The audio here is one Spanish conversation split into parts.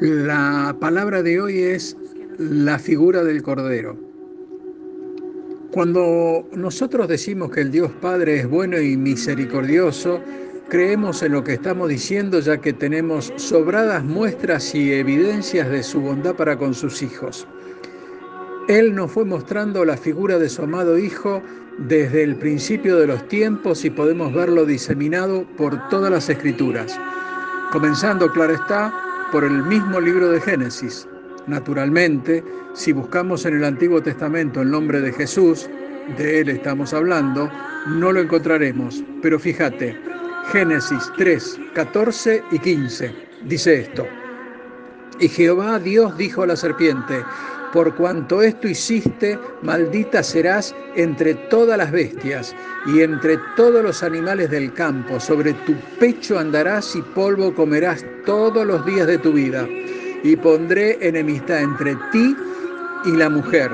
La palabra de hoy es la figura del Cordero. Cuando nosotros decimos que el Dios Padre es bueno y misericordioso, creemos en lo que estamos diciendo ya que tenemos sobradas muestras y evidencias de su bondad para con sus hijos. Él nos fue mostrando la figura de su amado Hijo desde el principio de los tiempos y podemos verlo diseminado por todas las escrituras, comenzando, claro está, por el mismo libro de Génesis. Naturalmente, si buscamos en el Antiguo Testamento el nombre de Jesús, de él estamos hablando, no lo encontraremos. Pero fíjate, Génesis 3, 14 y 15 dice esto. Y Jehová Dios dijo a la serpiente, por cuanto esto hiciste, maldita serás entre todas las bestias y entre todos los animales del campo. Sobre tu pecho andarás y polvo comerás todos los días de tu vida. Y pondré enemistad entre ti y la mujer,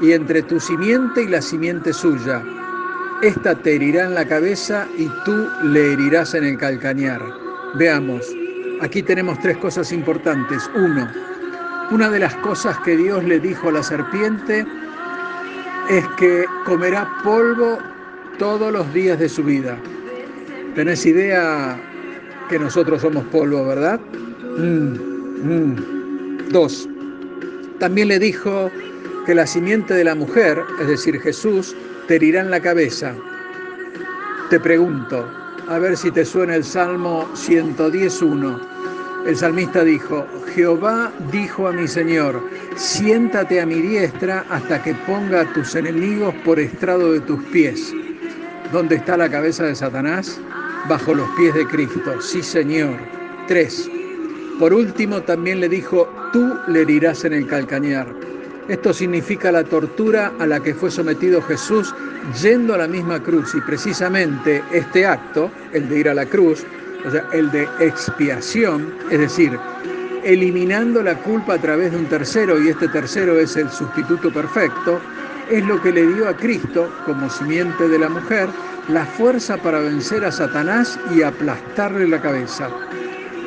y entre tu simiente y la simiente suya. Esta te herirá en la cabeza y tú le herirás en el calcañar. Veamos, aquí tenemos tres cosas importantes. Uno, una de las cosas que Dios le dijo a la serpiente es que comerá polvo todos los días de su vida. ¿Tenés idea que nosotros somos polvo, verdad? Mm, mm. Dos. También le dijo que la simiente de la mujer, es decir, Jesús, te herirá en la cabeza. Te pregunto, a ver si te suena el Salmo 110.1. El salmista dijo, Jehová dijo a mi Señor, siéntate a mi diestra hasta que ponga a tus enemigos por estrado de tus pies. ¿Dónde está la cabeza de Satanás? Bajo los pies de Cristo. Sí, Señor. Tres. Por último, también le dijo, tú le herirás en el calcañar. Esto significa la tortura a la que fue sometido Jesús yendo a la misma cruz y precisamente este acto, el de ir a la cruz, o sea, el de expiación, es decir, eliminando la culpa a través de un tercero, y este tercero es el sustituto perfecto, es lo que le dio a Cristo, como simiente de la mujer, la fuerza para vencer a Satanás y aplastarle la cabeza.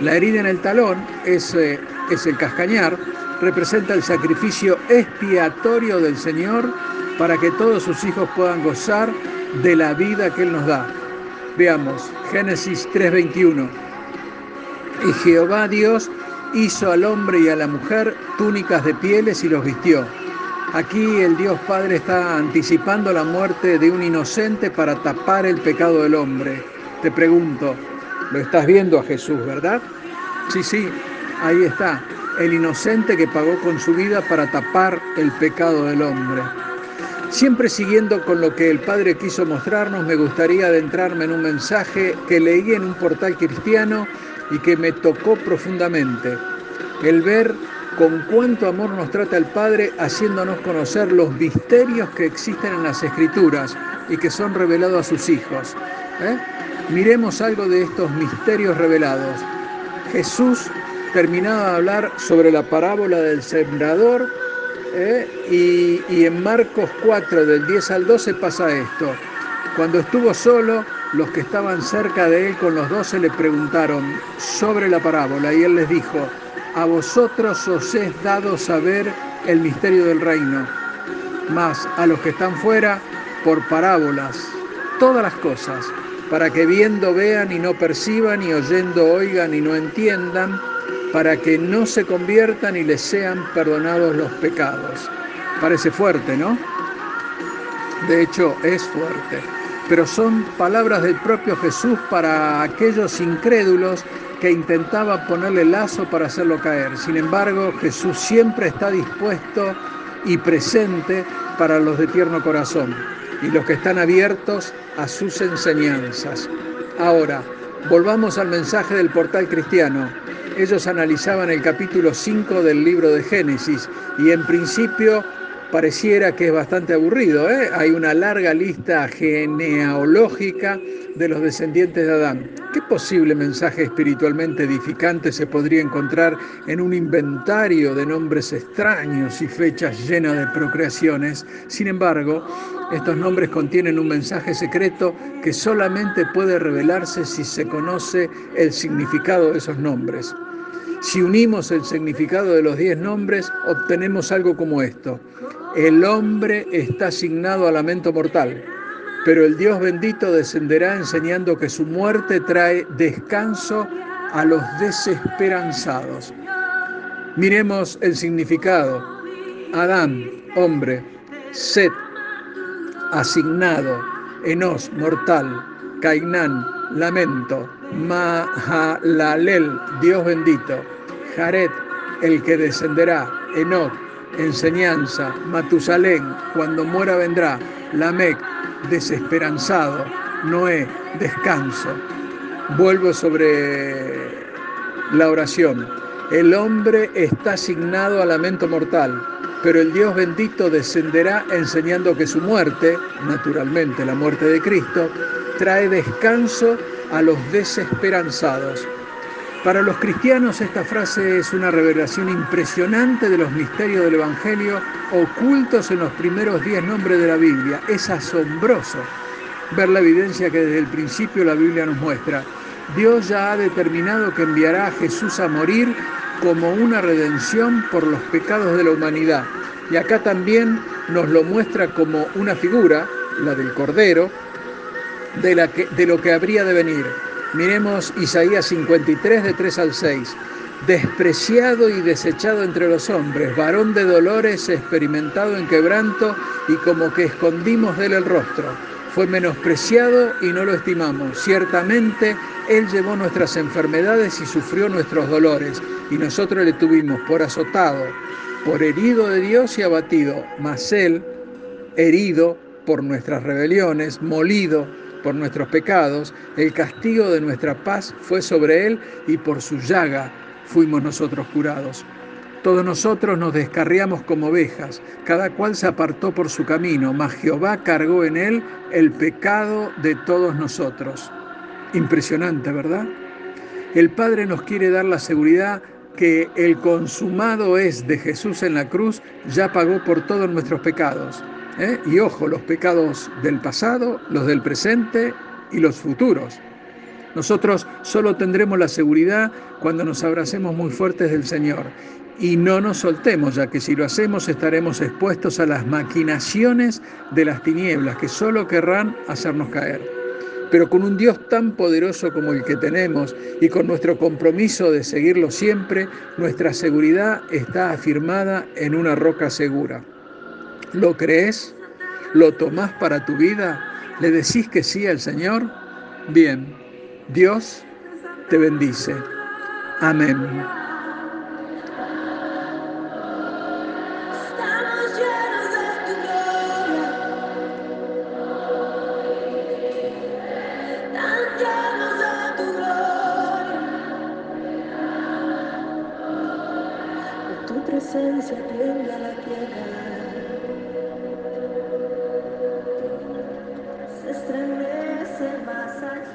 La herida en el talón es, es el cascañar, representa el sacrificio expiatorio del Señor para que todos sus hijos puedan gozar de la vida que Él nos da. Veamos, Génesis 3:21. Y Jehová Dios hizo al hombre y a la mujer túnicas de pieles y los vistió. Aquí el Dios Padre está anticipando la muerte de un inocente para tapar el pecado del hombre. Te pregunto, lo estás viendo a Jesús, ¿verdad? Sí, sí, ahí está, el inocente que pagó con su vida para tapar el pecado del hombre. Siempre siguiendo con lo que el Padre quiso mostrarnos, me gustaría adentrarme en un mensaje que leí en un portal cristiano y que me tocó profundamente. El ver con cuánto amor nos trata el Padre haciéndonos conocer los misterios que existen en las Escrituras y que son revelados a sus hijos. ¿eh? Miremos algo de estos misterios revelados. Jesús terminaba de hablar sobre la parábola del sembrador ¿eh? y, en Marcos 4, del 10 al 12 pasa esto. Cuando estuvo solo, los que estaban cerca de él con los doce le preguntaron sobre la parábola y él les dijo, a vosotros os es dado saber el misterio del reino, mas a los que están fuera, por parábolas, todas las cosas, para que viendo vean y no perciban y oyendo oigan y no entiendan, para que no se conviertan y les sean perdonados los pecados. Parece fuerte, ¿no? De hecho, es fuerte. Pero son palabras del propio Jesús para aquellos incrédulos que intentaban ponerle lazo para hacerlo caer. Sin embargo, Jesús siempre está dispuesto y presente para los de tierno corazón y los que están abiertos a sus enseñanzas. Ahora, volvamos al mensaje del portal cristiano ellos analizaban el capítulo 5 del libro de Génesis y en principio Pareciera que es bastante aburrido, ¿eh? hay una larga lista genealógica de los descendientes de Adán. ¿Qué posible mensaje espiritualmente edificante se podría encontrar en un inventario de nombres extraños y fechas llenas de procreaciones? Sin embargo, estos nombres contienen un mensaje secreto que solamente puede revelarse si se conoce el significado de esos nombres. Si unimos el significado de los diez nombres, obtenemos algo como esto. El hombre está asignado a lamento mortal pero el Dios bendito descenderá enseñando que su muerte trae descanso a los desesperanzados. Miremos el significado. Adán, hombre, Set, asignado, Enos, mortal, Cainán, lamento, Mahalalel, Dios bendito, Jared, el que descenderá, Enoch, enseñanza, Matusalén, cuando muera vendrá, Lamec, desesperanzado, Noé, descanso. Vuelvo sobre la oración. El hombre está asignado a lamento mortal, pero el Dios bendito descenderá enseñando que su muerte, naturalmente la muerte de Cristo, trae descanso a los desesperanzados. Para los cristianos esta frase es una revelación impresionante de los misterios del Evangelio ocultos en los primeros diez nombres de la Biblia. Es asombroso ver la evidencia que desde el principio la Biblia nos muestra. Dios ya ha determinado que enviará a Jesús a morir como una redención por los pecados de la humanidad. Y acá también nos lo muestra como una figura, la del Cordero, de, lo que habría de venir. Miremos Isaías 53 de 3 al 6. Despreciado y desechado entre los hombres, varón de dolores, experimentado en quebranto y como que escondimos de él el rostro. Fue menospreciado y no lo estimamos. Ciertamente Él llevó nuestras enfermedades y sufrió nuestros dolores, y nosotros le tuvimos por azotado, por herido de Dios y abatido, mas Él, herido por nuestras rebeliones, molido por nuestros pecados, el castigo de nuestra paz fue sobre él y por su llaga fuimos nosotros curados. Todos nosotros nos descarriamos como ovejas, cada cual se apartó por su camino, mas Jehová cargó en él el pecado de todos nosotros. Impresionante, ¿verdad? El Padre nos quiere dar la seguridad que el consumado es de Jesús en la cruz, ya pagó por todos nuestros pecados. ¿Eh? Y ojo, los pecados del pasado, los del presente y los futuros. Nosotros solo tendremos la seguridad cuando nos abracemos muy fuertes del Señor y no nos soltemos, ya que si lo hacemos estaremos expuestos a las maquinaciones de las tinieblas que solo querrán hacernos caer. Pero con un Dios tan poderoso como el que tenemos y con nuestro compromiso de seguirlo siempre, nuestra seguridad está afirmada en una roca segura. ¿Lo crees? ¿Lo tomás para tu vida? ¿Le decís que sí al Señor? Bien, Dios te bendice. Amén. tu presencia tiembla la tierra.